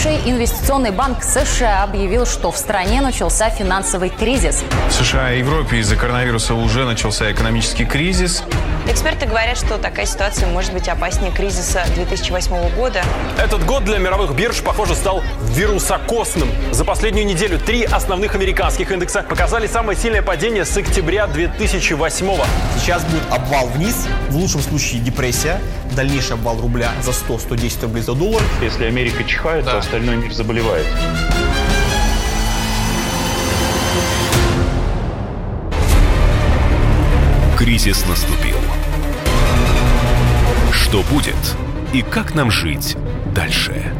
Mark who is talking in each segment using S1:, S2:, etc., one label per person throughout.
S1: Крупнейший инвестиционный банк США объявил, что в стране начался финансовый кризис.
S2: В США и Европе из-за коронавируса уже начался экономический кризис.
S3: Эксперты говорят, что такая ситуация может быть опаснее кризиса 2008 года.
S4: Этот год для мировых бирж, похоже, стал вирусокосным. За последнюю неделю три основных американских индекса показали самое сильное падение с октября 2008 -го.
S5: Сейчас будет обвал вниз, в лучшем случае депрессия, дальнейший обвал рубля за 100-110 рублей за доллар.
S6: Если Америка чихает, да. то остальной мир заболевает.
S7: Кризис наступил. Что будет и как нам жить дальше?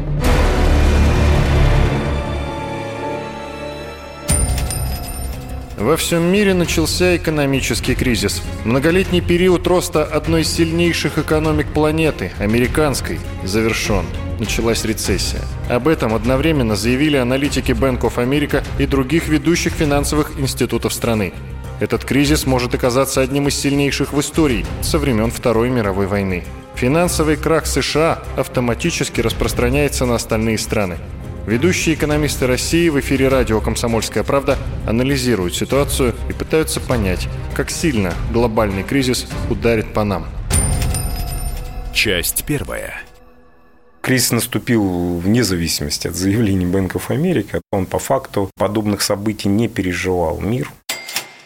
S8: Во всем мире начался экономический кризис. Многолетний период роста одной из сильнейших экономик планеты, американской, завершен. Началась рецессия. Об этом одновременно заявили аналитики Bank of America и других ведущих финансовых институтов страны. Этот кризис может оказаться одним из сильнейших в истории со времен Второй мировой войны. Финансовый крах США автоматически распространяется на остальные страны. Ведущие экономисты России в эфире радио «Комсомольская правда» анализируют ситуацию и пытаются понять, как сильно глобальный кризис ударит по нам.
S7: Часть первая.
S9: Кризис наступил вне зависимости от заявлений Банков Америки. Он по факту подобных событий не переживал мир.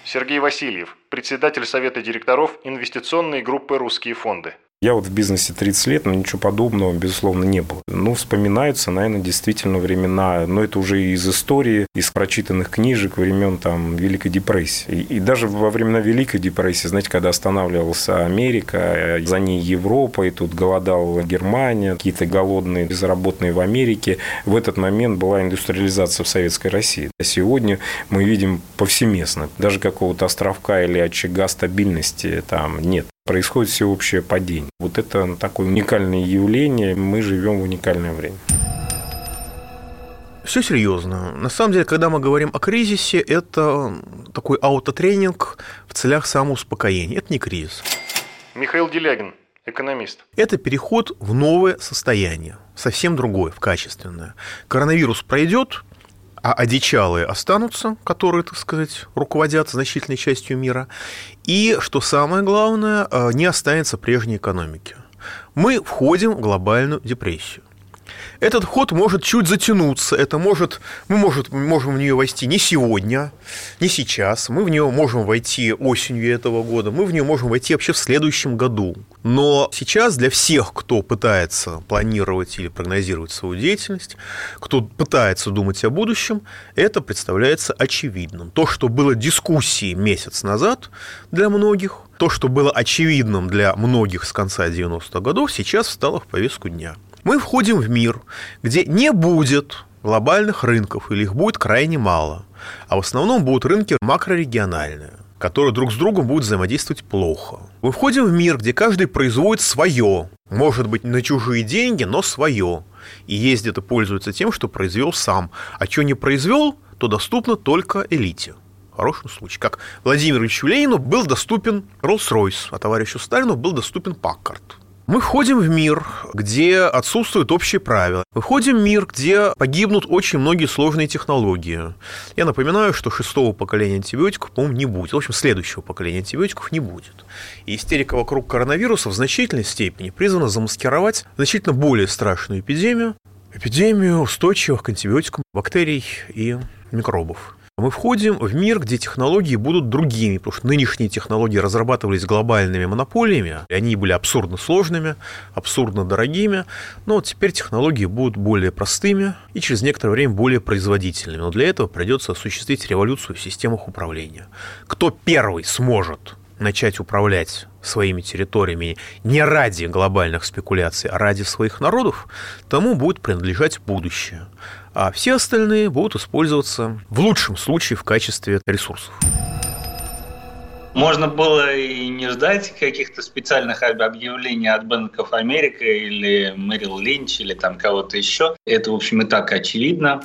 S8: Сергей Васильев, председатель Совета директоров инвестиционной группы «Русские фонды».
S9: Я вот в бизнесе 30 лет, но ничего подобного, безусловно, не было. Ну, вспоминаются, наверное, действительно времена, но это уже из истории, из прочитанных книжек времен там Великой депрессии. И, и даже во времена Великой депрессии, знаете, когда останавливалась Америка, за ней Европа, и тут голодала Германия, какие-то голодные, безработные в Америке, в этот момент была индустриализация в Советской России. А сегодня мы видим повсеместно, даже какого-то островка или очага стабильности там нет происходит всеобщее падение. Вот это такое уникальное явление, мы живем в уникальное время.
S10: Все серьезно. На самом деле, когда мы говорим о кризисе, это такой аутотренинг в целях самоуспокоения. Это не кризис.
S8: Михаил Делягин, экономист.
S10: Это переход в новое состояние, совсем другое, в качественное. Коронавирус пройдет, а одичалые останутся, которые, так сказать, руководят значительной частью мира, и, что самое главное, э, не останется прежней экономики. Мы входим в глобальную депрессию. Этот ход может чуть затянуться, это может, мы может, можем в нее войти не сегодня, не сейчас, мы в нее можем войти осенью этого года, мы в нее можем войти вообще в следующем году. Но сейчас для всех, кто пытается планировать или прогнозировать свою деятельность, кто пытается думать о будущем, это представляется очевидным. То, что было дискуссией месяц назад для многих, то, что было очевидным для многих с конца 90-х годов, сейчас встало в повестку дня мы входим в мир, где не будет глобальных рынков, или их будет крайне мало, а в основном будут рынки макрорегиональные которые друг с другом будут взаимодействовать плохо. Мы входим в мир, где каждый производит свое, может быть, на чужие деньги, но свое, и ездит и пользуется тем, что произвел сам, а что не произвел, то доступно только элите. В хорошем случае. Как Владимиру Ильичу Ленину был доступен Роллс-Ройс, а товарищу Сталину был доступен Паккарт. Мы входим в мир, где отсутствуют общие правила. Мы входим в мир, где погибнут очень многие сложные технологии. Я напоминаю, что шестого поколения антибиотиков, по-моему, не будет. В общем, следующего поколения антибиотиков не будет. И истерика вокруг коронавируса в значительной степени призвана замаскировать значительно более страшную эпидемию, эпидемию устойчивых к антибиотикам бактерий и микробов. Мы входим в мир, где технологии будут другими, потому что нынешние технологии разрабатывались глобальными монополиями, и они были абсурдно сложными, абсурдно дорогими, но теперь технологии будут более простыми и через некоторое время более производительными. Но для этого придется осуществить революцию в системах управления. Кто первый сможет начать управлять своими территориями не ради глобальных спекуляций, а ради своих народов, тому будет принадлежать будущее а все остальные будут использоваться в лучшем случае в качестве ресурсов.
S11: Можно было и не ждать каких-то специальных объявлений от Банков Америка или Мэрил Линч или там кого-то еще. Это, в общем, и так очевидно.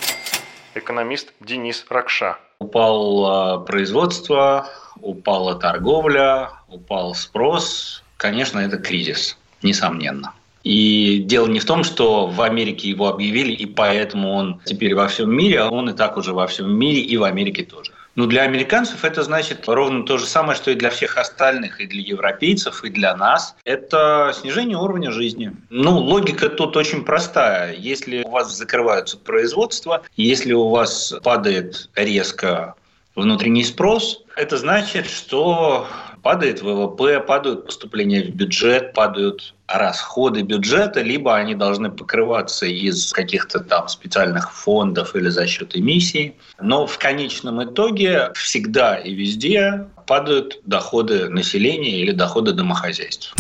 S8: Экономист Денис Ракша.
S11: Упало производство, упала торговля, упал спрос. Конечно, это кризис, несомненно. И дело не в том, что в Америке его объявили, и поэтому он теперь во всем мире, а он и так уже во всем мире, и в Америке тоже. Но для американцев это значит ровно то же самое, что и для всех остальных, и для европейцев, и для нас. Это снижение уровня жизни. Ну, логика тут очень простая. Если у вас закрываются производства, если у вас падает резко внутренний спрос, это значит, что падает ВВП, падают поступления в бюджет, падают расходы бюджета, либо они должны покрываться из каких-то там специальных фондов или за счет эмиссий. Но в конечном итоге всегда и везде падают доходы населения или доходы домохозяйств.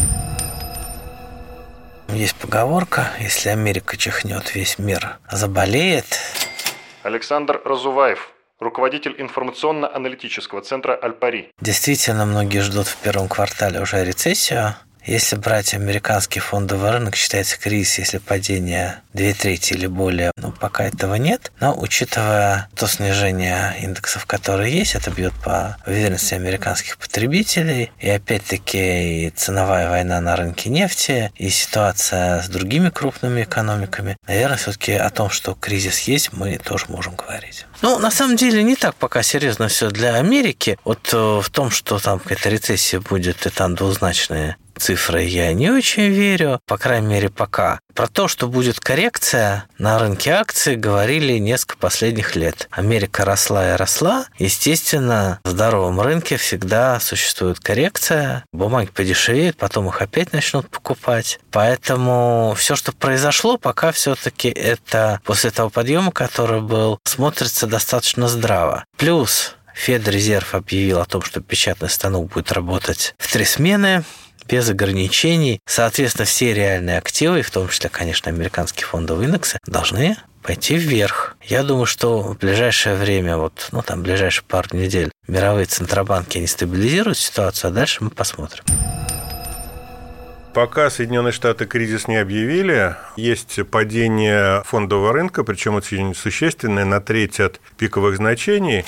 S12: Есть поговорка, если Америка чихнет, весь мир заболеет.
S8: Александр Разуваев, руководитель информационно-аналитического центра «Альпари».
S12: Действительно, многие ждут в первом квартале уже рецессию. Если брать американский фондовый рынок, считается кризис, если падение 2 трети или более, ну, пока этого нет. Но учитывая то снижение индексов, которые есть, это бьет по уверенности американских потребителей. И опять-таки и ценовая война на рынке нефти, и ситуация с другими крупными экономиками. Наверное, все-таки о том, что кризис есть, мы тоже можем говорить. Ну, на самом деле, не так пока серьезно все для Америки. Вот э, в том, что там какая-то рецессия будет, и там двузначные цифры я не очень верю, по крайней мере, пока. Про то, что будет коррекция на рынке акций, говорили несколько последних лет. Америка росла и росла. Естественно, в здоровом рынке всегда существует коррекция. Бумаги подешевеют, потом их опять начнут покупать. Поэтому все, что произошло, пока все-таки это после того подъема, который был, смотрится достаточно здраво. Плюс Федрезерв объявил о том, что печатный станок будет работать в три смены без ограничений. Соответственно, все реальные активы, в том числе, конечно, американские фондовые индексы, должны пойти вверх. Я думаю, что в ближайшее время, вот, ну, там, ближайшие пару недель, мировые центробанки, они стабилизируют ситуацию, а дальше мы посмотрим.
S13: Пока Соединенные Штаты кризис не объявили, есть падение фондового рынка, причем очень существенное, на треть от пиковых значений.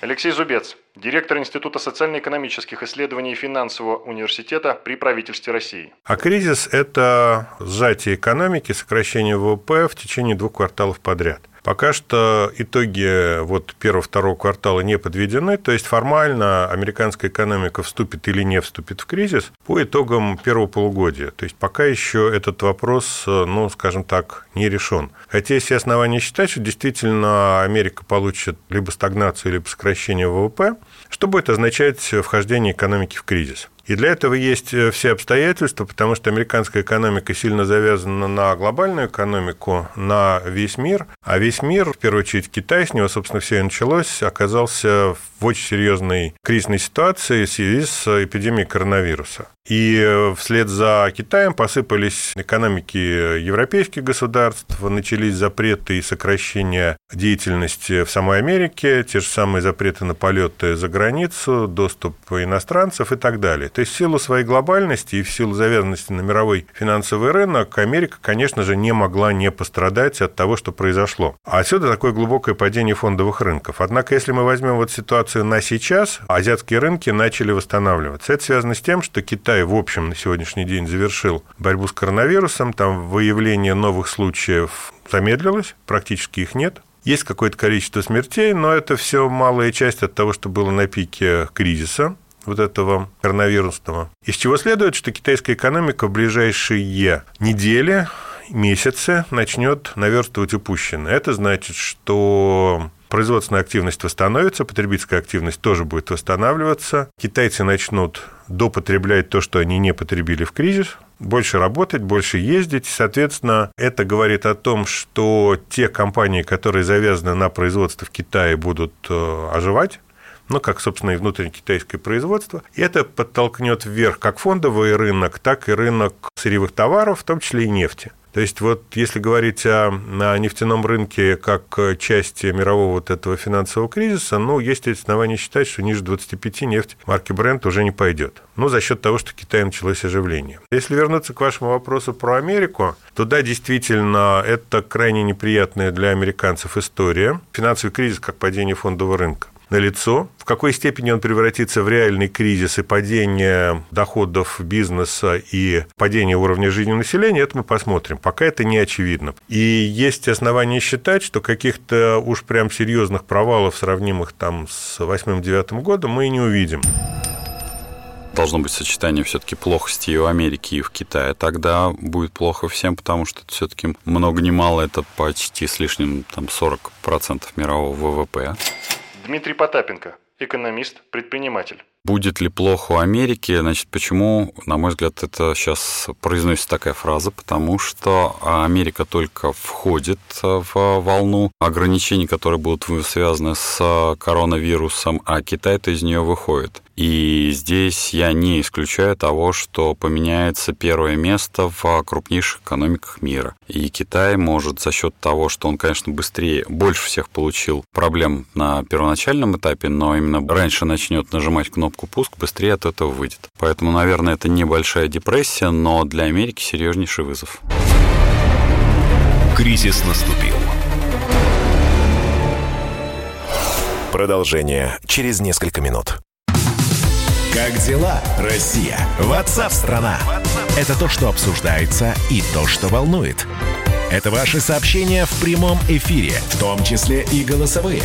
S8: Алексей Зубец, директор Института социально-экономических исследований Финансового университета при правительстве России.
S13: А кризис – это сжатие экономики, сокращение ВВП в течение двух кварталов подряд. Пока что итоги вот первого-второго квартала не подведены, то есть формально американская экономика вступит или не вступит в кризис по итогам первого полугодия. То есть пока еще этот вопрос, ну, скажем так, не решен. Хотя есть основания считать, что действительно Америка получит либо стагнацию, либо сокращение ВВП, что будет означать вхождение экономики в кризис. И для этого есть э, все обстоятельства, потому что американская экономика сильно завязана на глобальную экономику, на весь мир. А весь мир, в первую очередь Китай, с него, собственно, все и началось, оказался в очень серьезной кризисной ситуации в связи с эпидемией коронавируса. И э, вслед за Китаем посыпались экономики европейских государств, начались запреты и сокращения деятельности в самой Америке, те же самые запреты на полеты за границу, доступ иностранцев и так далее. То есть в силу своей глобальности и в силу завязанности на мировой финансовый рынок Америка, конечно же, не могла не пострадать от того, что произошло. А отсюда такое глубокое падение фондовых рынков. Однако, если мы возьмем вот ситуацию на сейчас, азиатские рынки начали восстанавливаться. Это связано с тем, что Китай в общем, на сегодняшний день завершил борьбу с коронавирусом. Там выявление новых случаев замедлилось, практически их нет. Есть какое-то количество смертей, но это все малая часть от того, что было на пике кризиса вот этого коронавирусного. Из чего следует, что китайская экономика в ближайшие недели, месяцы начнет наверстывать упущенное. Это значит, что производственная активность восстановится, потребительская активность тоже будет восстанавливаться. Китайцы начнут допотреблять то, что они не потребили в кризис, больше работать, больше ездить. Соответственно, это говорит о том, что те компании, которые завязаны на производство в Китае, будут э, оживать ну, как, собственно, и внутреннее китайское производство. И это подтолкнет вверх как фондовый рынок, так и рынок сырьевых товаров, в том числе и нефти. То есть вот если говорить о, о нефтяном рынке как части мирового вот этого финансового кризиса, ну, есть основания считать, что ниже 25 нефть марки Brent уже не пойдет. Ну, за счет того, что в Китае началось оживление. Если вернуться к вашему вопросу про Америку, то да, действительно, это крайне неприятная для американцев история. Финансовый кризис как падение фондового рынка. Налицо. В какой степени он превратится в реальный кризис и падение доходов бизнеса и падение уровня жизни населения, это мы посмотрим. Пока это не очевидно. И есть основания считать, что каких-то уж прям серьезных провалов, сравнимых там с 8-9 годом, мы и не увидим
S14: должно быть сочетание все-таки плохости и в Америке, и в Китае, тогда будет плохо всем, потому что все-таки много не мало, это почти с лишним там 40% мирового ВВП.
S8: Дмитрий Потапенко, экономист, предприниматель.
S14: Будет ли плохо у Америки? Значит, почему, на мой взгляд, это сейчас произносится такая фраза? Потому что Америка только входит в волну ограничений, которые будут связаны с коронавирусом, а Китай-то из нее выходит. И здесь я не исключаю того, что поменяется первое место в крупнейших экономиках мира. И Китай может за счет того, что он, конечно, быстрее, больше всех получил проблем на первоначальном этапе, но именно раньше начнет нажимать кнопку пуск, быстрее от этого выйдет. Поэтому, наверное, это небольшая депрессия, но для Америки серьезнейший вызов.
S7: Кризис наступил. Продолжение через несколько минут. Как дела, Россия? Ватсап-страна! Это то, что обсуждается и то, что волнует. Это ваши сообщения в прямом эфире, в том числе и голосовые.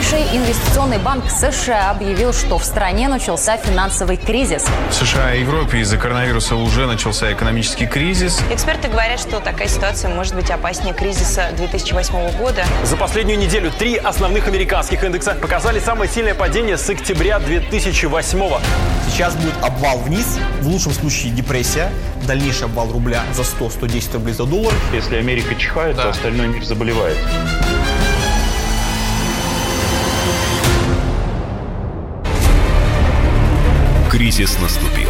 S1: Крупнейший инвестиционный банк США объявил, что в стране начался финансовый кризис.
S2: В США и Европе из-за коронавируса уже начался экономический кризис.
S3: Эксперты говорят, что такая ситуация может быть опаснее кризиса 2008 года.
S4: За последнюю неделю три основных американских индекса показали самое сильное падение с октября 2008
S5: Сейчас будет обвал вниз, в лучшем случае депрессия, дальнейший обвал рубля за 100-110 рублей за доллар.
S6: Если Америка чихает, да. то остальной мир заболевает.
S7: Кризис наступил.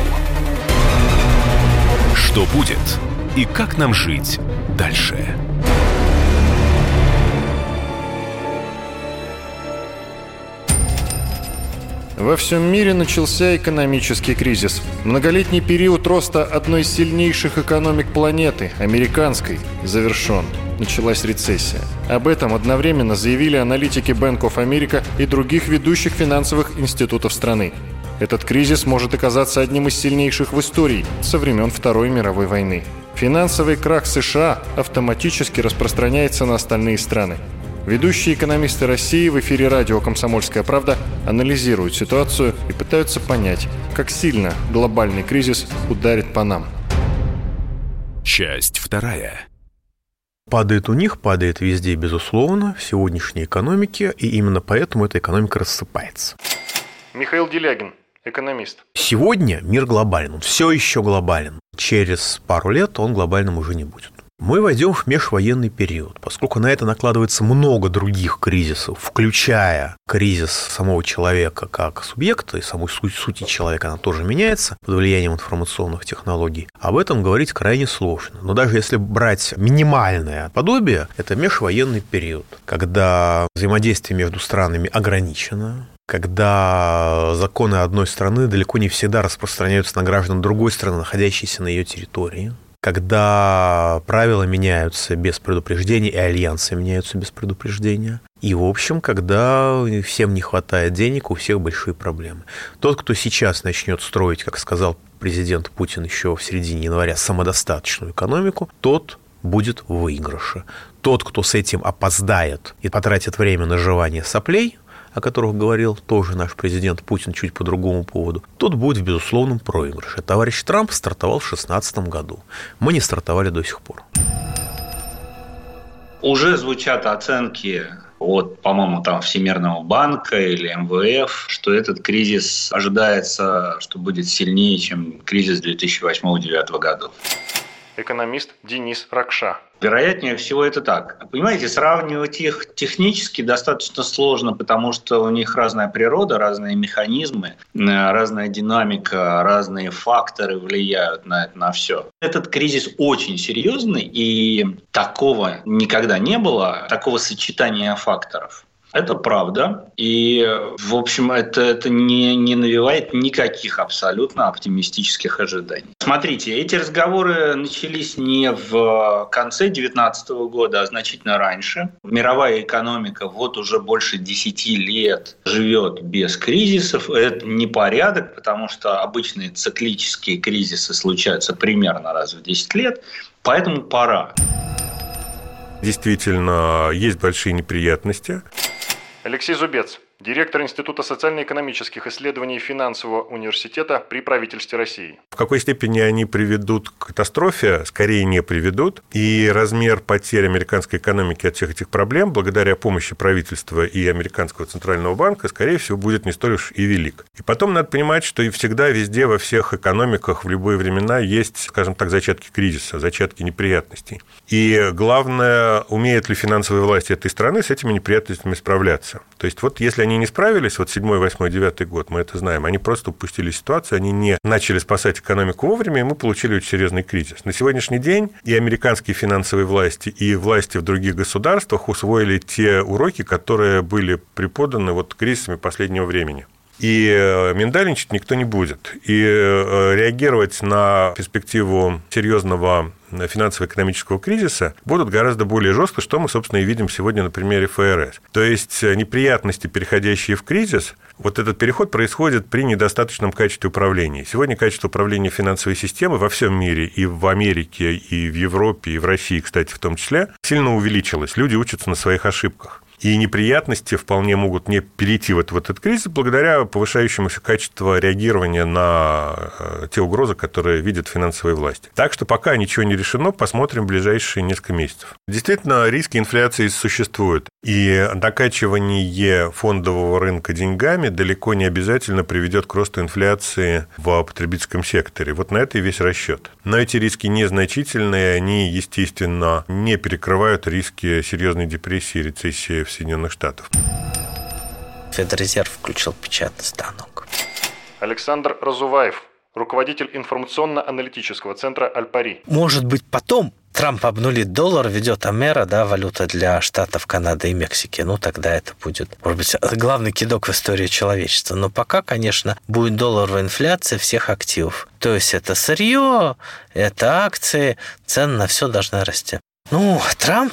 S7: Что будет и как нам жить дальше?
S8: Во всем мире начался экономический кризис. Многолетний период роста одной из сильнейших экономик планеты, американской, завершен. Началась рецессия. Об этом одновременно заявили аналитики Bank of America и других ведущих финансовых институтов страны. Этот кризис может оказаться одним из сильнейших в истории со времен Второй мировой войны. Финансовый крах США автоматически распространяется на остальные страны. Ведущие экономисты России в эфире радио «Комсомольская правда» анализируют ситуацию и пытаются понять, как сильно глобальный кризис ударит по нам.
S7: Часть вторая.
S10: Падает у них, падает везде, безусловно, в сегодняшней экономике, и именно поэтому эта экономика рассыпается.
S8: Михаил Делягин, экономист.
S10: Сегодня мир глобален, он все еще глобален. Через пару лет он глобальным уже не будет. Мы войдем в межвоенный период, поскольку на это накладывается много других кризисов, включая кризис самого человека как субъекта, и самой суть, сути человека она тоже меняется под влиянием информационных технологий. Об этом говорить крайне сложно. Но даже если брать минимальное подобие, это межвоенный период, когда взаимодействие между странами ограничено, когда законы одной страны далеко не всегда распространяются на граждан другой страны, находящейся на ее территории, когда правила меняются без предупреждения и альянсы меняются без предупреждения. И, в общем, когда всем не хватает денег, у всех большие проблемы. Тот, кто сейчас начнет строить, как сказал президент Путин еще в середине января, самодостаточную экономику, тот будет в выигрыше. Тот, кто с этим опоздает и потратит время на жевание соплей – о которых говорил тоже наш президент Путин чуть по другому поводу, тот будет в безусловном проигрыше. Товарищ Трамп стартовал в 2016 году. Мы не стартовали до сих пор.
S11: Уже звучат оценки от, по-моему, там Всемирного банка или МВФ, что этот кризис ожидается, что будет сильнее, чем кризис 2008-2009 годов.
S8: Экономист Денис Ракша.
S11: Вероятнее всего это так. Понимаете, сравнивать их технически достаточно сложно, потому что у них разная природа, разные механизмы, э, разная динамика, разные факторы влияют на это, на все. Этот кризис очень серьезный, и такого никогда не было, такого сочетания факторов. Это правда. И, в общем, это, это не, не навевает никаких абсолютно оптимистических ожиданий. Смотрите, эти разговоры начались не в конце 2019 года, а значительно раньше. Мировая экономика вот уже больше 10 лет живет без кризисов. Это не порядок, потому что обычные циклические кризисы случаются примерно раз в 10 лет. Поэтому пора.
S13: Действительно, есть большие неприятности.
S8: Алексей Зубец, директор Института социально-экономических исследований финансового университета при правительстве России.
S13: В какой степени они приведут к катастрофе, скорее не приведут, и размер потерь американской экономики от всех этих проблем, благодаря помощи правительства и американского центрального банка, скорее всего, будет не столь уж и велик. И потом надо понимать, что и всегда, везде, во всех экономиках в любые времена есть, скажем так, зачатки кризиса, зачатки неприятностей. И главное, умеет ли финансовые власти этой страны с этими неприятностями справляться. То есть вот если они не справились, вот 7, 8, 9 год, мы это знаем, они просто упустили ситуацию, они не начали спасать экономику вовремя, и мы получили очень серьезный кризис. На сегодняшний день и американские финансовые власти, и власти в других государствах усвоили те уроки, которые были преподаны вот кризисами последнего времени. И э, миндальничать никто не будет. И э, реагировать на перспективу серьезного финансово-экономического кризиса будут гораздо более жестко, что мы, собственно, и видим сегодня на примере ФРС. То есть э, неприятности, переходящие в кризис, вот этот переход происходит при недостаточном качестве управления. Сегодня качество управления финансовой системы во всем мире, и в Америке, и в Европе, и в России, кстати, в том числе, сильно увеличилось. Люди учатся на своих ошибках. И неприятности вполне могут не перейти вот в этот кризис благодаря повышающемуся качеству реагирования на э, те угрозы, которые видят финансовые власти. Так что пока ничего не решено, посмотрим ближайшие несколько месяцев. Действительно, риски инфляции существуют. И накачивание фондового рынка деньгами далеко не обязательно приведет к росту инфляции в потребительском секторе. Вот на это и весь расчет. Но эти риски незначительные, они, естественно, не перекрывают риски серьезной депрессии и рецессии в Соединенных Штатах.
S12: Федрезерв включил печатный станок.
S8: Александр Разуваев, руководитель информационно-аналитического центра «Альпари».
S12: Может быть, потом Трамп обнулит доллар, ведет Амера, да, валюта для штатов Канады и Мексики. Ну, тогда это будет, может быть, главный кидок в истории человечества. Но пока, конечно, будет долларовая инфляция всех активов. То есть это сырье, это акции, цены на все должны расти. Ну, Трамп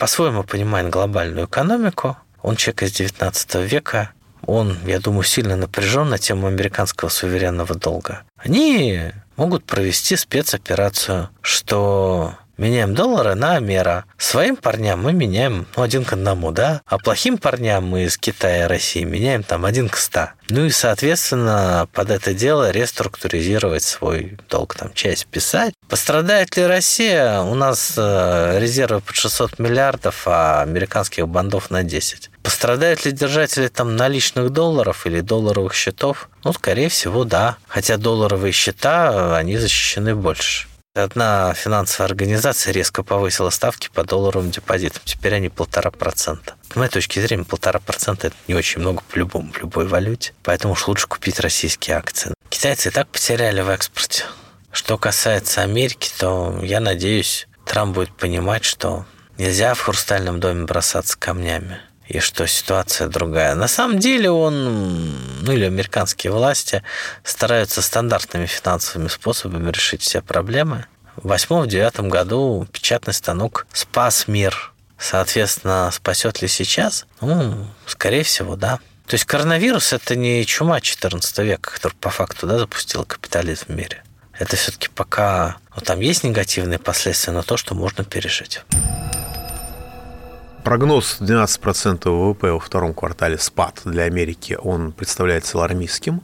S12: по-своему понимает глобальную экономику. Он человек из 19 века. Он, я думаю, сильно напряжен на тему американского суверенного долга. Они могут провести спецоперацию, что меняем доллары на мера. Своим парням мы меняем ну, один к одному, да, а плохим парням мы из Китая и России меняем там один к ста. Ну и, соответственно, под это дело реструктуризировать свой долг, там, часть писать. Пострадает ли Россия? У нас э, резервы под 600 миллиардов, а американских бандов на 10. Пострадают ли держатели там наличных долларов или долларовых счетов? Ну, скорее всего, да. Хотя долларовые счета, они защищены больше. Одна финансовая организация резко повысила ставки по долларовым депозитам. Теперь они полтора процента. С моей точки зрения, полтора процента – это не очень много по-любому, в любой валюте. Поэтому уж лучше купить российские акции. Китайцы и так потеряли в экспорте. Что касается Америки, то я надеюсь, Трамп будет понимать, что нельзя в хрустальном доме бросаться камнями и что ситуация другая. На самом деле он, ну или американские власти стараются стандартными финансовыми способами решить все проблемы. В восьмом-девятом году печатный станок спас мир. Соответственно, спасет ли сейчас? Ну, скорее всего, да. То есть коронавирус – это не чума 14 века, которая по факту да, запустила капитализм в мире. Это все-таки пока... Ну, там есть негативные последствия, но то, что можно пережить.
S10: Прогноз 12% ВВП во втором квартале спад для Америки, он представляется алармистским.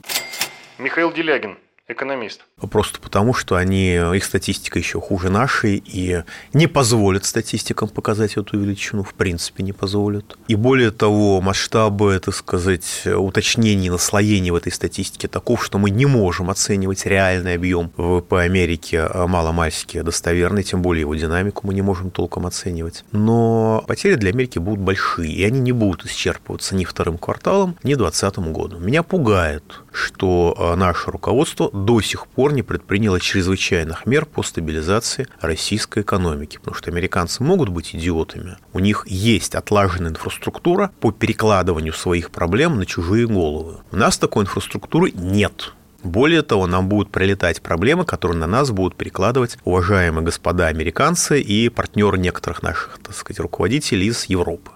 S8: Михаил Делягин, экономист.
S10: Просто потому, что они, их статистика еще хуже нашей и не позволят статистикам показать эту величину, в принципе не позволят. И более того, масштабы, так сказать, уточнений, наслоений в этой статистике таков, что мы не можем оценивать реальный объем ВВП Америки а маломальски достоверный, тем более его динамику мы не можем толком оценивать. Но потери для Америки будут большие, и они не будут исчерпываться ни вторым кварталом, ни 2020 годом. Меня пугает, что а, наше руководство до сих пор пор не предприняла чрезвычайных мер по стабилизации российской экономики. Потому что американцы могут быть идиотами. У них есть отлаженная инфраструктура по перекладыванию своих проблем на чужие головы. У нас такой инфраструктуры нет. Более того, нам будут прилетать проблемы, которые на нас будут перекладывать уважаемые господа американцы и партнеры некоторых наших, так сказать, руководителей из Европы.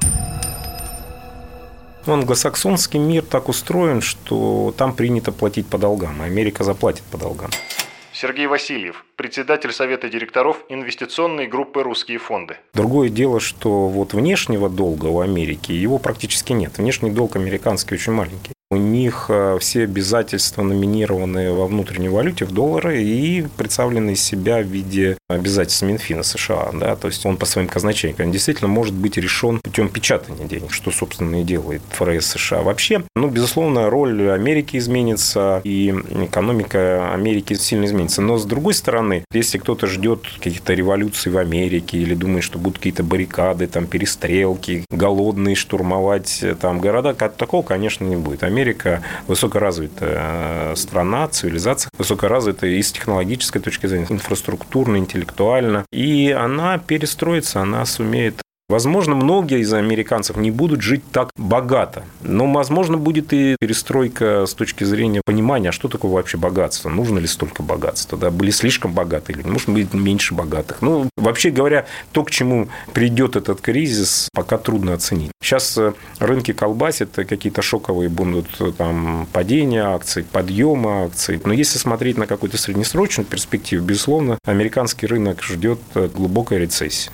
S9: Англосаксонский мир так устроен, что там принято платить по долгам, а Америка заплатит по долгам.
S8: Сергей Васильев, председатель Совета директоров инвестиционной группы «Русские фонды».
S9: Другое дело, что вот внешнего долга у Америки его практически нет. Внешний долг американский очень маленький. У них э, все обязательства номинированы во внутренней валюте в доллары и представлены из себя в виде обязательств Минфина США. Да? То есть он по своим казначейкам действительно может быть решен путем печатания денег, что, собственно, и делает ФРС США. Вообще, ну, безусловно, роль Америки изменится, и экономика Америки сильно изменится. Но, с другой стороны, если кто-то ждет каких-то революций в Америке или думает, что будут какие-то баррикады, там, перестрелки, голодные штурмовать э, там города, такого, конечно, не будет. Америка Америка высокоразвитая э, страна, цивилизация, высокоразвитая и с технологической точки зрения, инфраструктурно, интеллектуально. И она перестроится, она сумеет Возможно, многие из американцев не будут жить так богато, но, возможно, будет и перестройка с точки зрения понимания, а что такое вообще богатство, нужно ли столько богатства, да, были слишком богаты или может быть меньше богатых. Ну, вообще говоря, то, к чему придет этот кризис, пока трудно оценить. Сейчас э, рынки колбасят, какие-то шоковые будут э, там падения акций, подъемы акций. Но если смотреть на какую-то среднесрочную перспективу, безусловно, американский рынок ждет э, глубокая рецессия.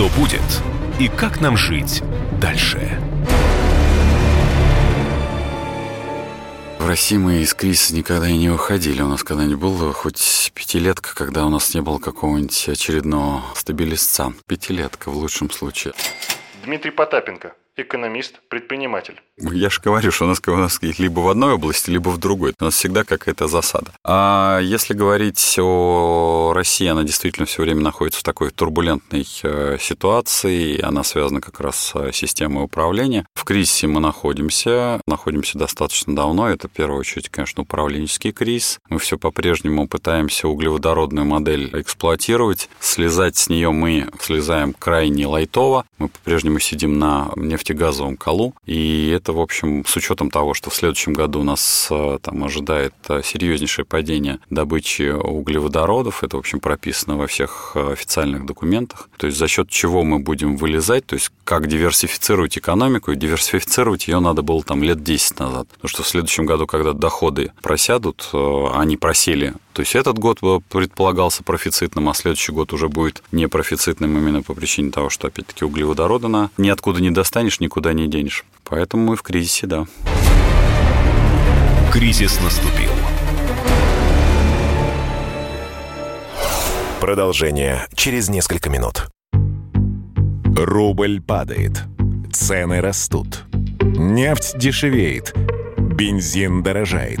S7: Что будет и как нам жить дальше?
S14: В России мы из кризиса никогда и не выходили. У нас когда-нибудь было хоть пятилетка, когда у нас не было какого-нибудь очередного стабилизца. Пятилетка в лучшем случае.
S8: Дмитрий Потапенко, экономист, предприниматель.
S14: Я же говорю, что у нас, у нас либо в одной области, либо в другой. У нас всегда какая-то засада. А если говорить о России, она действительно все время находится в такой турбулентной э, ситуации. Она связана как раз с системой управления. В кризисе мы находимся. Находимся достаточно давно. Это, в первую очередь, конечно, управленческий кризис. Мы все по-прежнему пытаемся углеводородную модель эксплуатировать. Слезать с нее мы слезаем крайне лайтово. Мы по-прежнему сидим на нефтегазовом колу. И это это, в общем, с учетом того, что в следующем году нас э, там ожидает э, серьезнейшее падение добычи углеводородов, это, в общем, прописано во всех э, официальных документах. То есть за счет чего мы будем вылезать, то есть как диверсифицировать экономику, и диверсифицировать ее надо было там лет 10 назад. Потому что в следующем году, когда доходы просядут, они просели то есть этот год предполагался профицитным, а следующий год уже будет не профицитным именно по причине того, что, опять-таки, углеводорода на ниоткуда не достанешь, никуда не денешь. Поэтому мы в кризисе, да.
S7: Кризис наступил. Продолжение через несколько минут. Рубль падает. Цены растут. Нефть дешевеет. Бензин дорожает.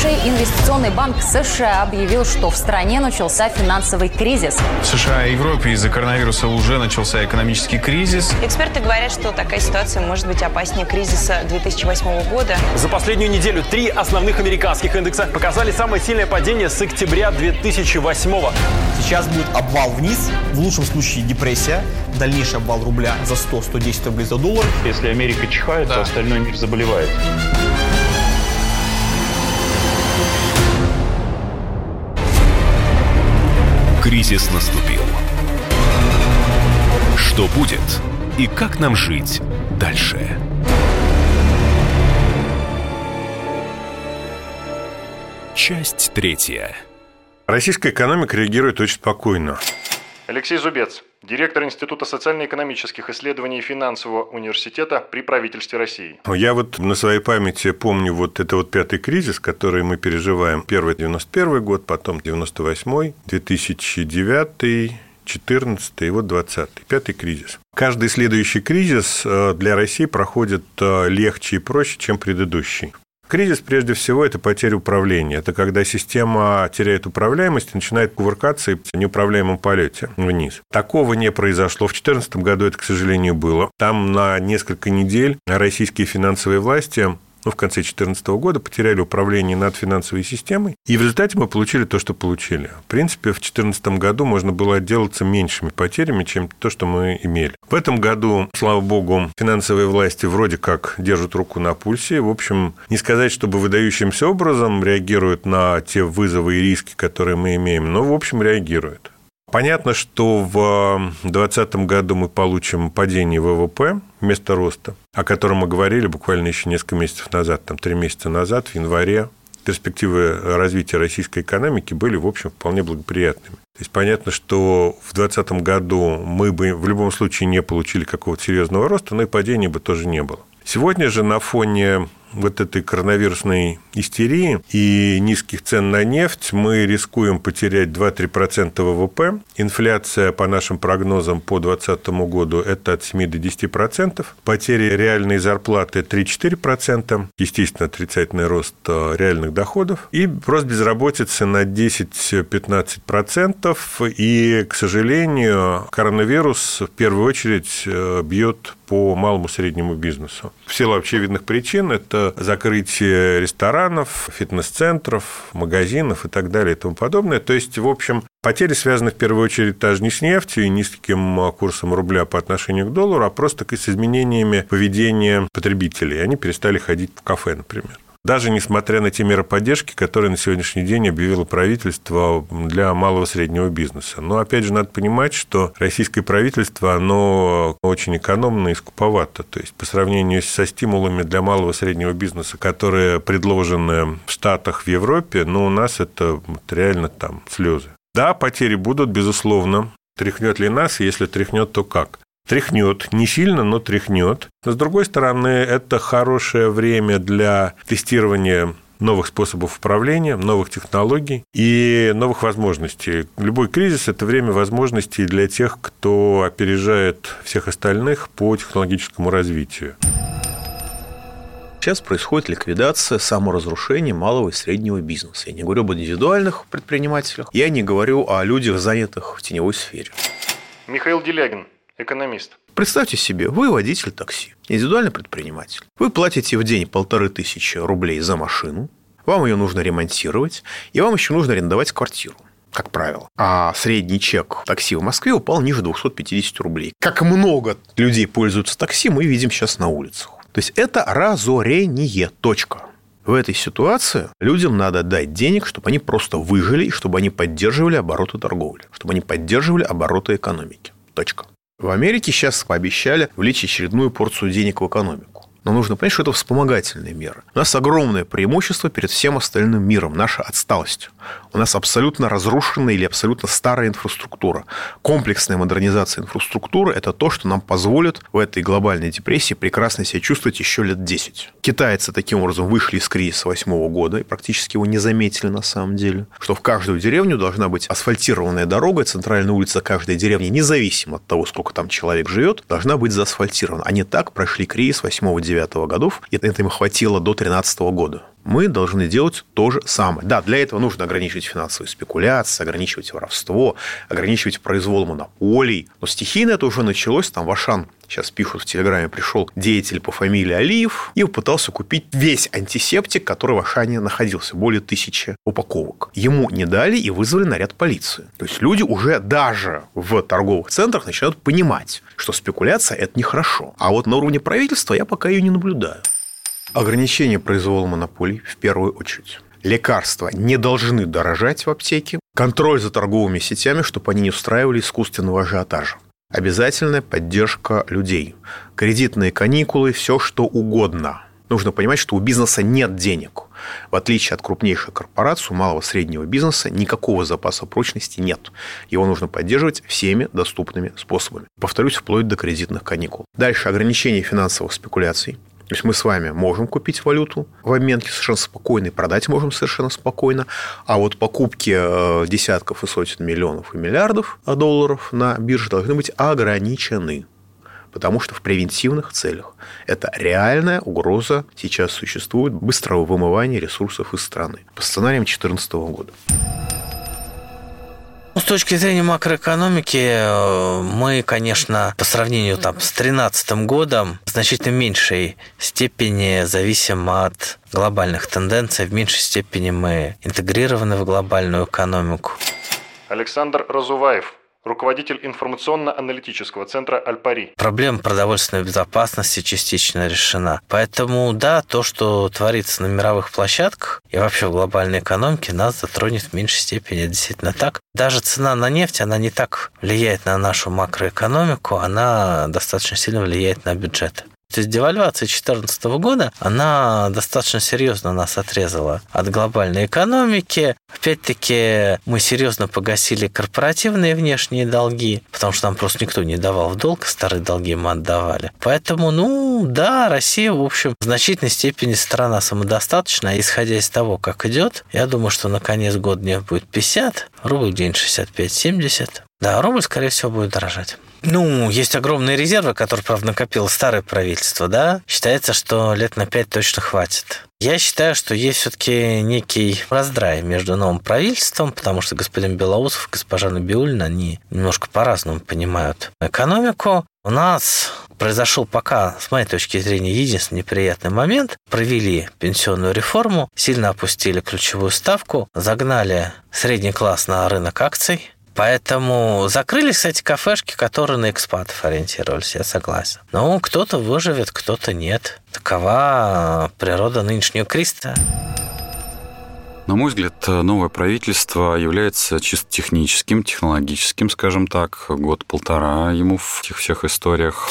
S1: Крупнейший инвестиционный банк США объявил, что в стране начался финансовый кризис.
S2: В США и Европе из-за коронавируса уже начался экономический кризис.
S3: Эксперты говорят, что такая ситуация может быть опаснее кризиса 2008 года.
S4: За последнюю неделю три основных американских индекса показали самое сильное падение с октября 2008
S5: Сейчас будет обвал вниз, в лучшем случае депрессия, дальнейший обвал рубля за 100-110 рублей за доллар.
S6: Если Америка чихает, да. то остальной мир заболевает.
S7: Кризис наступил. Что будет и как нам жить дальше? Часть третья.
S13: Российская экономика реагирует очень спокойно.
S8: Алексей Зубец, директор Института социально-экономических исследований и финансового университета при правительстве России.
S13: Я вот на своей памяти помню вот это вот пятый кризис, который мы переживаем. Первый 91 год, потом 98 2009 14 и вот 20 пятый кризис. Каждый следующий кризис э, для России проходит э, легче и проще, чем предыдущий. Кризис, прежде всего, это потеря управления. Это когда система теряет управляемость и начинает кувыркаться в неуправляемом полете вниз. Такого не произошло. В 2014 году это, к сожалению, было. Там на несколько недель российские финансовые власти ну, в конце 2014 года потеряли управление над финансовой системой, и в результате мы получили то, что получили. В принципе, в 2014 году можно было отделаться меньшими потерями, чем то, что мы имели. В этом году, слава богу, финансовые власти вроде как держат руку на пульсе. В общем, не сказать, чтобы выдающимся образом реагируют на те вызовы и риски, которые мы имеем, но, в общем, реагируют. Понятно, что в 2020 году мы получим падение ВВП вместо роста, о котором мы говорили буквально еще несколько месяцев назад, там три месяца назад, в январе. Перспективы развития российской экономики были, в общем, вполне благоприятными. То есть понятно, что в 2020 году мы бы в любом случае не получили какого-то серьезного роста, но и падения бы тоже не было. Сегодня же на фоне вот этой коронавирусной истерии и низких цен на нефть мы рискуем потерять 2-3% ВВП. Инфляция, по нашим прогнозам, по 2020 году – это от 7 до 10%. Потери реальной зарплаты 3-4%. Естественно, отрицательный рост э, реальных доходов. И рост безработицы на 10-15%. И, к сожалению, коронавирус в первую очередь э, бьет по малому среднему бизнесу. В силу очевидных причин это закрытие ресторанов, фитнес-центров, магазинов и так далее и тому подобное. То есть, в общем, потери связаны в первую очередь даже не с нефтью и низким курсом рубля по отношению к доллару, а просто с изменениями поведения потребителей. Они перестали ходить в кафе, например даже несмотря на те меры поддержки, которые на сегодняшний день объявило правительство для малого и среднего бизнеса. Но, опять же, надо понимать, что российское правительство, оно очень экономно и скуповато. То есть, по сравнению со стимулами для малого и среднего бизнеса, которые предложены в Штатах, в Европе, ну, у нас это реально там слезы. Да, потери будут, безусловно. Тряхнет ли нас? Если тряхнет, то как? Тряхнет, не сильно, но тряхнет. Но, с другой стороны, это хорошее время для тестирования новых способов управления, новых технологий и новых возможностей. Любой кризис – это время возможностей для тех, кто опережает всех остальных по технологическому развитию.
S10: Сейчас происходит ликвидация, саморазрушение малого и среднего бизнеса. Я не говорю об индивидуальных предпринимателях, я не говорю о людях, занятых в теневой сфере.
S8: Михаил Делягин, экономист.
S10: Представьте себе, вы водитель такси, индивидуальный предприниматель. Вы платите в день полторы тысячи рублей за машину, вам ее нужно ремонтировать, и вам еще нужно арендовать квартиру как правило. А средний чек такси в Москве упал ниже 250 рублей. Как много людей пользуются такси, мы видим сейчас на улицах. То есть это разорение. Точка. В этой ситуации людям надо дать денег, чтобы они просто выжили, и чтобы они поддерживали обороты торговли, чтобы они поддерживали обороты экономики. Точка. В Америке сейчас пообещали влить очередную порцию денег в экономику. Но нужно понять, что это вспомогательные меры. У нас огромное преимущество перед всем остальным миром, наша отсталость. У нас абсолютно разрушенная или абсолютно старая инфраструктура. Комплексная модернизация инфраструктуры – это то, что нам позволит в этой глобальной депрессии прекрасно себя чувствовать еще лет 10. Китайцы таким образом вышли из кризиса восьмого года и практически его не заметили на самом деле, что в каждую деревню должна быть асфальтированная дорога, центральная улица каждой деревни, независимо от того, сколько там человек живет, должна быть заасфальтирована. Они так прошли кризис 8-9 годов, и это им хватило до 13 года мы должны делать то же самое. Да, для этого нужно ограничивать финансовые спекуляции, ограничивать воровство, ограничивать произвол монополий. Но стихийно это уже началось. Там Вашан сейчас пишут в Телеграме, пришел деятель по фамилии Алиев и попытался купить весь антисептик, который в Ашане находился, более тысячи упаковок. Ему не дали и вызвали наряд полиции. То есть люди уже даже в торговых центрах начинают понимать, что спекуляция – это нехорошо. А вот на уровне правительства я пока ее не наблюдаю. Ограничение произвола монополий в первую очередь. Лекарства не должны дорожать в аптеке. Контроль за торговыми сетями, чтобы они не устраивали искусственного ажиотажа. Обязательная поддержка людей. Кредитные каникулы, все что угодно. Нужно понимать, что у бизнеса нет денег. В отличие от крупнейших корпораций, у малого среднего бизнеса никакого запаса прочности нет. Его нужно поддерживать всеми доступными способами. Повторюсь, вплоть до кредитных каникул. Дальше ограничение финансовых спекуляций. То есть мы с вами можем купить валюту в обменке совершенно спокойно и продать можем совершенно спокойно. А вот покупки э, десятков и сотен миллионов и миллиардов долларов на бирже должны быть ограничены. Потому что в превентивных целях это реальная угроза сейчас существует быстрого вымывания ресурсов из страны по сценариям 2014 года.
S12: Ну, с точки зрения макроэкономики, э, мы, конечно, по сравнению там, с 2013 годом в значительно меньшей степени зависим от глобальных тенденций, в меньшей степени мы интегрированы в глобальную экономику.
S8: Александр Разуваев, руководитель информационно-аналитического центра «Альпари».
S12: Проблема продовольственной безопасности частично решена. Поэтому, да, то, что творится на мировых площадках и вообще в глобальной экономике, нас затронет в меньшей степени. Это действительно так. Даже цена на нефть, она не так влияет на нашу макроэкономику, она достаточно сильно влияет на бюджет. То есть девальвация 2014 года, она достаточно серьезно нас отрезала от глобальной экономики. Опять-таки, мы серьезно погасили корпоративные внешние долги, потому что нам просто никто не давал в долг, старые долги мы отдавали. Поэтому, ну, да, Россия, в общем, в значительной степени страна самодостаточная. Исходя из того, как идет, я думаю, что на конец года будет 50, рубль день 65-70. Да, рубль, скорее всего, будет дорожать. Ну, есть огромные резервы, которые, правда, накопило старое правительство, да. Считается, что лет на пять точно хватит. Я считаю, что есть все-таки некий раздрай между новым правительством, потому что господин Белоусов и госпожа Набиулина, они немножко по-разному понимают экономику. У нас произошел пока, с моей точки зрения, единственный неприятный момент. Провели пенсионную реформу, сильно опустили ключевую ставку, загнали средний класс на рынок акций, Поэтому закрылись, кстати, кафешки, которые на экспатов ориентировались, я согласен. Но кто-то выживет, кто-то нет. Такова природа нынешнего кризиса.
S14: На мой взгляд, новое правительство является чисто техническим, технологическим, скажем так. Год-полтора ему в этих всех историях.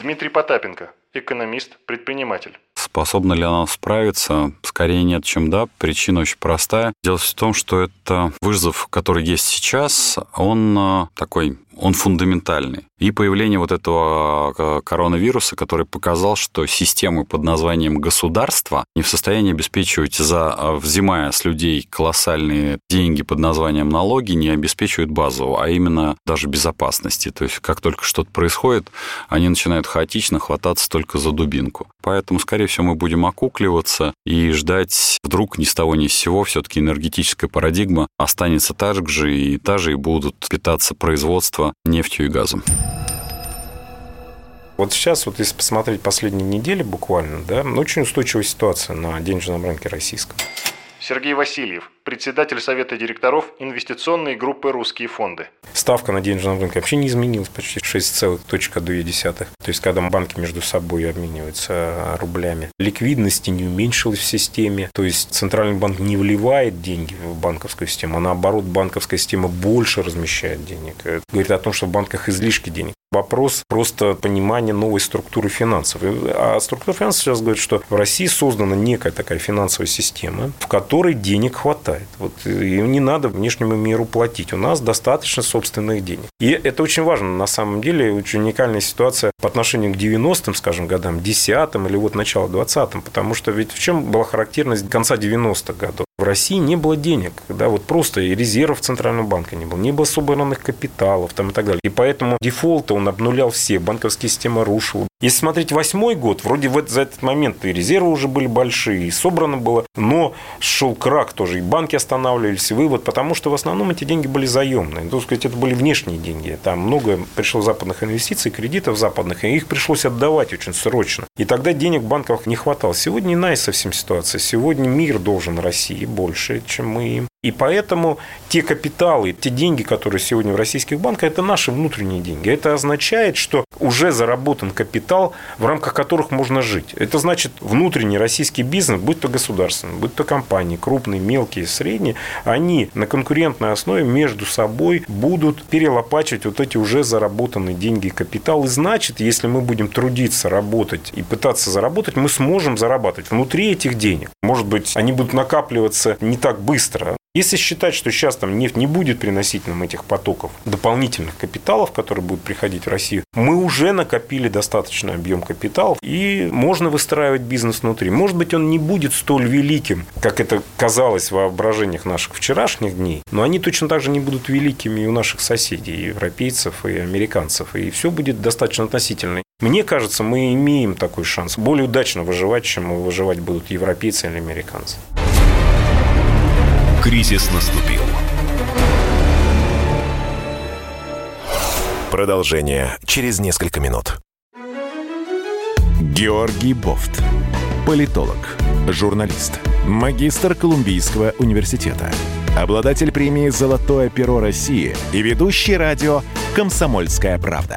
S8: Дмитрий Потапенко, экономист, предприниматель.
S14: Способна ли она справиться? Скорее нет, чем да. Причина очень простая. Дело в том, что это вызов, который есть сейчас, он а, такой он фундаментальный. И появление вот этого а, коронавируса, который показал, что системы под названием государство не в состоянии обеспечивать, за, а, взимая с людей колоссальные деньги под названием налоги, не обеспечивают базового, а именно даже безопасности. То есть как только что-то происходит, они начинают хаотично хвататься только за дубинку. Поэтому, скорее всего, мы будем окукливаться и ждать вдруг ни с того ни с сего все-таки энергетическая парадигма останется та же и та же, и будут питаться производство нефтью и газом.
S9: Вот сейчас, вот если посмотреть последние недели буквально, да, очень устойчивая ситуация на денежном рынке российском.
S8: Сергей Васильев, председатель Совета директоров инвестиционной группы «Русские фонды».
S9: Ставка на денежном рынке вообще не изменилась, почти 6,2. То есть, когда банки между собой обмениваются рублями. Ликвидности не уменьшилась в системе. То есть, Центральный банк не вливает деньги в банковскую систему, а наоборот, банковская система больше размещает денег. Это говорит о том, что в банках излишки денег. Вопрос просто понимания новой структуры финансов. А структура финансов сейчас говорит, что в России создана некая такая финансовая система, в которой денег хватает. Вот, и не надо внешнему миру платить. У нас достаточно собственных денег. И это очень важно. На самом деле, очень уникальная ситуация по отношению к 90-м, скажем, годам, 10-м или вот начало 20-м. Потому что ведь в чем была характерность конца 90-х годов? В России не было денег, да, вот просто и резервов Центрального банка не было, не было собранных капиталов там и так далее. И поэтому дефолт он обнулял все, банковская система рушила. Если смотреть восьмой год, вроде в, за этот момент и резервы уже были большие, и собрано было, но шел крак тоже, и банки останавливались, и вывод, потому что в основном эти деньги были заемные. Ну, сказать, это были внешние деньги. Там много пришло западных инвестиций, кредитов западных, и их пришлось отдавать очень срочно. И тогда денег в банках не хватало. Сегодня иная совсем ситуация. Сегодня мир должен России больше, чем мы им. И поэтому те капиталы, те деньги, которые сегодня в российских банках, это наши внутренние деньги. Это означает, что уже заработан капитал, в рамках которых можно жить. Это значит, внутренний российский бизнес, будь то государственный, будь то компании, крупные, мелкие, средние, они на конкурентной основе между собой будут перелопачивать вот эти уже заработанные деньги и капитал. И значит, если мы будем трудиться, работать и пытаться заработать, мы сможем зарабатывать внутри этих денег. Может быть, они будут накапливаться не так быстро, если считать, что сейчас там нефть не будет приносить нам этих потоков дополнительных капиталов, которые будут приходить в Россию, мы уже накопили достаточный объем капиталов, и можно выстраивать бизнес внутри. Может быть, он не будет столь великим, как это казалось в воображениях наших вчерашних дней, но они точно так же не будут великими и у наших соседей, и европейцев, и американцев, и все будет достаточно относительно. Мне кажется, мы имеем такой шанс более удачно выживать, чем выживать будут европейцы или американцы.
S7: Кризис наступил. Продолжение через несколько минут. Георгий Бофт. Политолог, журналист, магистр Колумбийского университета, обладатель премии «Золотое перо России» и ведущий радио «Комсомольская правда».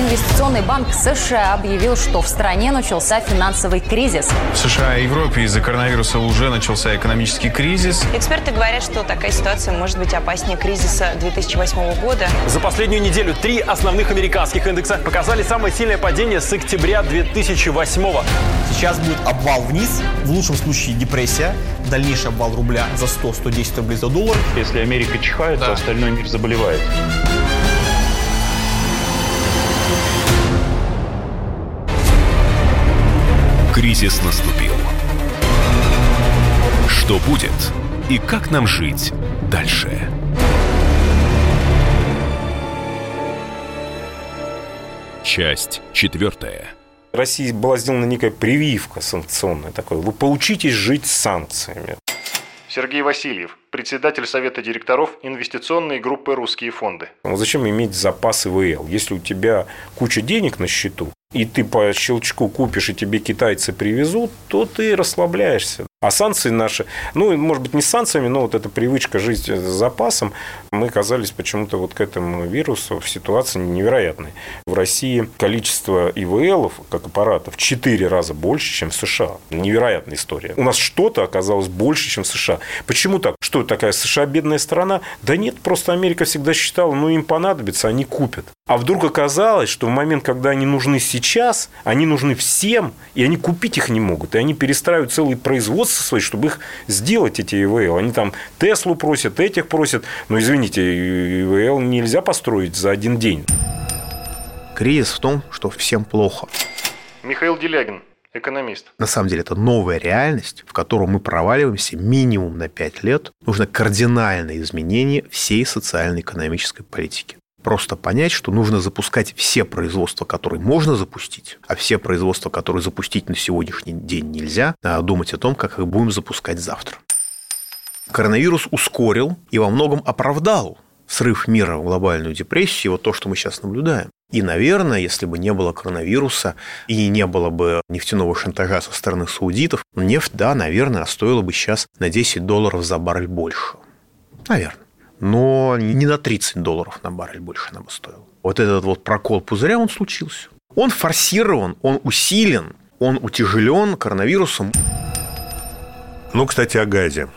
S1: Инвестиционный банк США объявил, что в стране начался финансовый кризис.
S2: В США и Европе из-за коронавируса уже начался экономический кризис.
S3: Эксперты говорят, что такая ситуация может быть опаснее кризиса 2008 года.
S4: За последнюю неделю три основных американских индекса показали самое сильное падение с октября 2008
S5: Сейчас будет обвал вниз, в лучшем случае депрессия, дальнейший обвал рубля за 100-110 рублей за доллар.
S6: Если Америка чихает, то остальной мир заболевает.
S7: Кризис наступил. Что будет и как нам жить дальше? Часть четвертая.
S9: России была сделана некая прививка санкционная такой. Вы поучитесь жить с санкциями.
S8: Сергей Васильев, председатель Совета директоров инвестиционной группы «Русские фонды».
S9: Ну, зачем иметь запасы ВЛ? Если у тебя куча денег на счету, и ты по щелчку купишь, и тебе китайцы привезут, то ты расслабляешься. А санкции наши, ну, может быть, не санкциями, но вот эта привычка жить с запасом, мы оказались почему-то вот к этому вирусу в ситуации невероятной. В России количество ИВЛов, как аппаратов, в 4 раза больше, чем в США. Невероятная история. У нас что-то оказалось больше, чем в США. Почему так? Что такая США бедная страна? Да нет, просто Америка всегда считала, ну, им понадобится, они купят. А вдруг оказалось, что в момент, когда они нужны сейчас, они нужны всем, и они купить их не могут. И они перестраивают целые производства свои, чтобы их сделать, эти ИВЛ. Они там Теслу просят, этих просят. Но, извините, ИВЛ нельзя построить за один день.
S10: Кризис в том, что всем плохо.
S8: Михаил Делягин, экономист.
S10: На самом деле это новая реальность, в которую мы проваливаемся минимум на 5 лет. Нужно кардинальное изменение всей социально-экономической политики просто понять, что нужно запускать все производства, которые можно запустить, а все производства, которые запустить на сегодняшний день нельзя, а думать о том, как их будем запускать завтра. Коронавирус ускорил и во многом оправдал срыв мира в глобальную депрессию, вот то, что мы сейчас наблюдаем. И, наверное, если бы не было коронавируса и не было бы нефтяного шантажа со стороны саудитов, нефть, да, наверное, стоила бы сейчас на 10 долларов за баррель больше. Наверное но не на 30 долларов на баррель больше она бы стоила. Вот этот вот прокол пузыря, он случился. Он форсирован, он усилен, он утяжелен коронавирусом.
S13: Ну, кстати, о газе.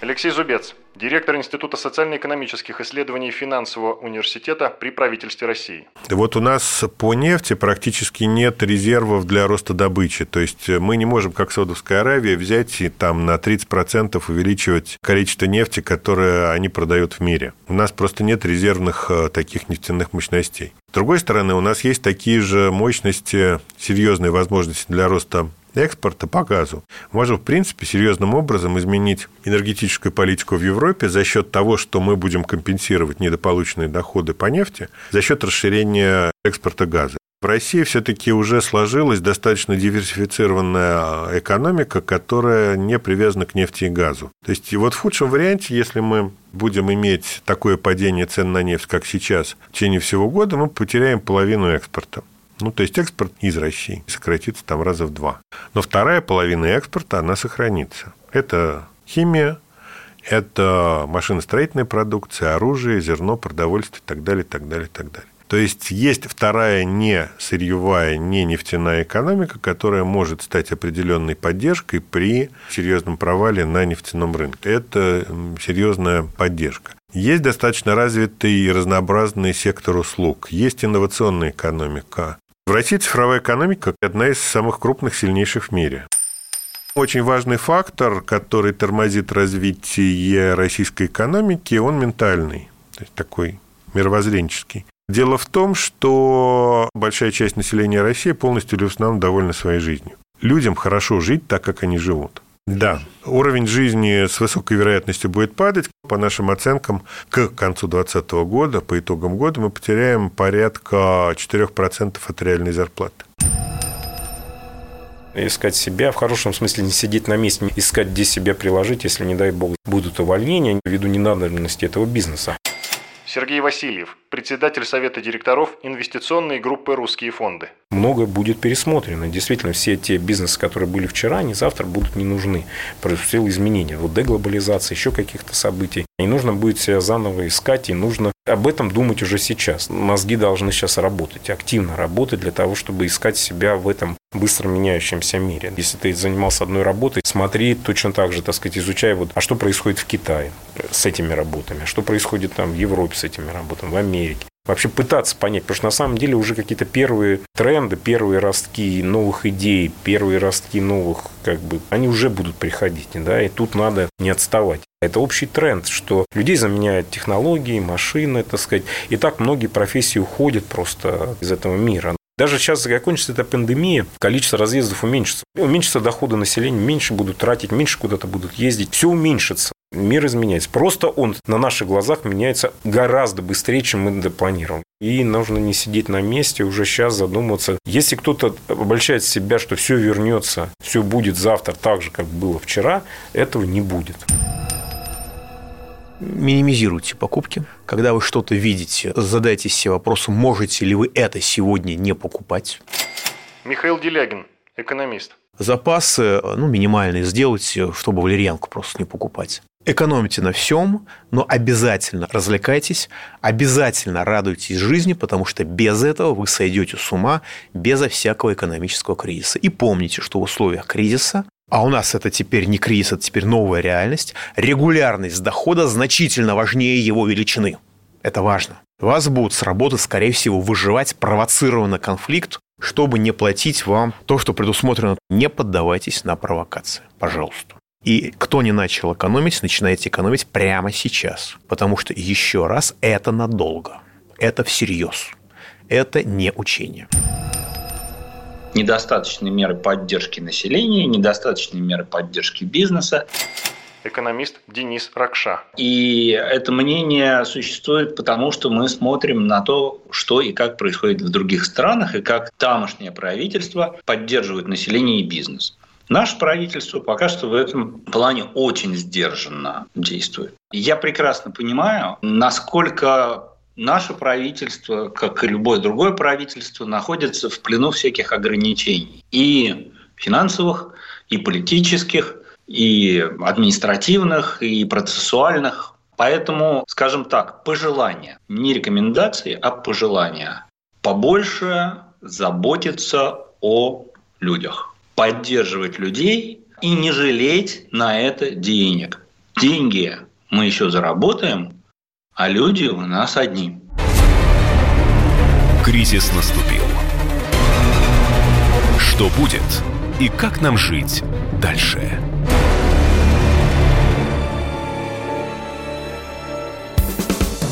S8: Алексей Зубец, директор Института социально-экономических исследований финансового университета при правительстве России.
S13: Вот у нас по нефти практически нет резервов для роста добычи. То есть мы не можем, как Саудовская Аравия, взять и там на 30% увеличивать количество нефти, которое они продают в мире. У нас просто нет резервных э, таких нефтяных мощностей. С другой стороны, у нас есть такие же мощности, серьезные возможности для роста экспорта по газу. Можем, в принципе, серьезным образом изменить энергетическую политику в Европе за счет того, что мы будем компенсировать недополученные доходы по нефти за счет расширения экспорта газа. В России все-таки уже сложилась достаточно диверсифицированная экономика, которая не привязана к нефти и газу. То есть вот в худшем варианте, если мы будем иметь такое падение цен на нефть, как сейчас, в течение всего года, мы потеряем половину экспорта. Ну, то есть экспорт из России сократится там раза в два. Но вторая половина экспорта, она сохранится. Это химия, это машиностроительная продукция, оружие, зерно, продовольствие и так далее, так далее, так далее. То есть есть вторая не сырьевая, не нефтяная экономика, которая может стать определенной поддержкой при серьезном провале на нефтяном рынке. Это серьезная поддержка. Есть достаточно развитый и разнообразный сектор услуг, есть инновационная экономика. В России цифровая экономика – одна из самых крупных, сильнейших в мире. Очень важный фактор, который тормозит развитие российской экономики, он ментальный, то есть такой мировоззренческий. Дело в том, что большая часть населения России полностью или в основном довольна своей жизнью. Людям хорошо жить так, как они живут. Да, уровень жизни с высокой вероятностью будет падать. По нашим оценкам, к концу 2020 года, по итогам года, мы потеряем порядка 4% от реальной зарплаты
S9: искать себя, в хорошем смысле не сидеть на месте, искать, где себя приложить, если, не дай бог, будут увольнения ввиду ненадобности этого бизнеса.
S8: Сергей Васильев, председатель Совета директоров инвестиционной группы «Русские фонды».
S9: Многое будет пересмотрено. Действительно, все те бизнесы, которые были вчера, они завтра будут не нужны. Произошло изменения. Вот деглобализация, еще каких-то событий. И нужно будет себя заново искать, и нужно об этом думать уже сейчас. Мозги должны сейчас работать, активно работать для того, чтобы искать себя в этом быстро меняющемся мире. Если ты занимался одной работой, смотри точно так же, так сказать, изучай, вот, а что происходит в Китае с этими работами, что происходит там в Европе с этими работами, в Америке вообще пытаться понять, потому что на самом деле уже какие-то первые тренды, первые ростки новых идей, первые ростки новых, как бы, они уже будут приходить, да, и тут надо не отставать. Это общий тренд, что людей заменяют технологии, машины, так сказать. И так многие профессии уходят просто из этого мира. Даже сейчас закончится эта пандемия, количество разъездов уменьшится. Уменьшится доходы населения, меньше будут тратить, меньше куда-то будут ездить. Все уменьшится. Мир изменяется. Просто он на наших глазах меняется гораздо быстрее, чем мы допланировали. И нужно не сидеть на месте, уже сейчас задуматься. Если кто-то обольщает себя, что все вернется, все будет завтра так же, как было вчера, этого не будет
S10: минимизируйте покупки. Когда вы что-то видите, задайте себе вопросом, можете ли вы это сегодня не покупать.
S8: Михаил Делягин, экономист.
S10: Запасы ну, минимальные сделайте, чтобы валерьянку просто не покупать. Экономите на всем, но обязательно развлекайтесь, обязательно радуйтесь жизни, потому что без этого вы сойдете с ума безо всякого экономического кризиса. И помните, что в условиях кризиса а у нас это теперь не кризис, это теперь новая реальность, регулярность дохода значительно важнее его величины. Это важно. Вас будут с работы, скорее всего, выживать провоцированный конфликт, чтобы не платить вам то, что предусмотрено. Не поддавайтесь на провокации, пожалуйста. И кто не начал экономить, начинайте экономить прямо сейчас. Потому что, еще раз, это надолго. Это всерьез. Это не учение
S11: недостаточные меры поддержки населения, недостаточные меры поддержки бизнеса.
S8: Экономист Денис Ракша.
S11: И это мнение существует потому, что мы смотрим на то, что и как происходит в других странах, и как тамошнее правительство поддерживает население и бизнес. Наше правительство пока что в этом плане очень сдержанно действует. Я прекрасно понимаю, насколько наше правительство, как и любое другое правительство, находится в плену всяких ограничений. И финансовых, и политических, и административных, и процессуальных. Поэтому, скажем так, пожелания, не рекомендации, а пожелания. Побольше заботиться о людях, поддерживать людей и не жалеть на это денег. Деньги мы еще заработаем, а люди у нас одни.
S7: Кризис наступил. Что будет и как нам жить дальше?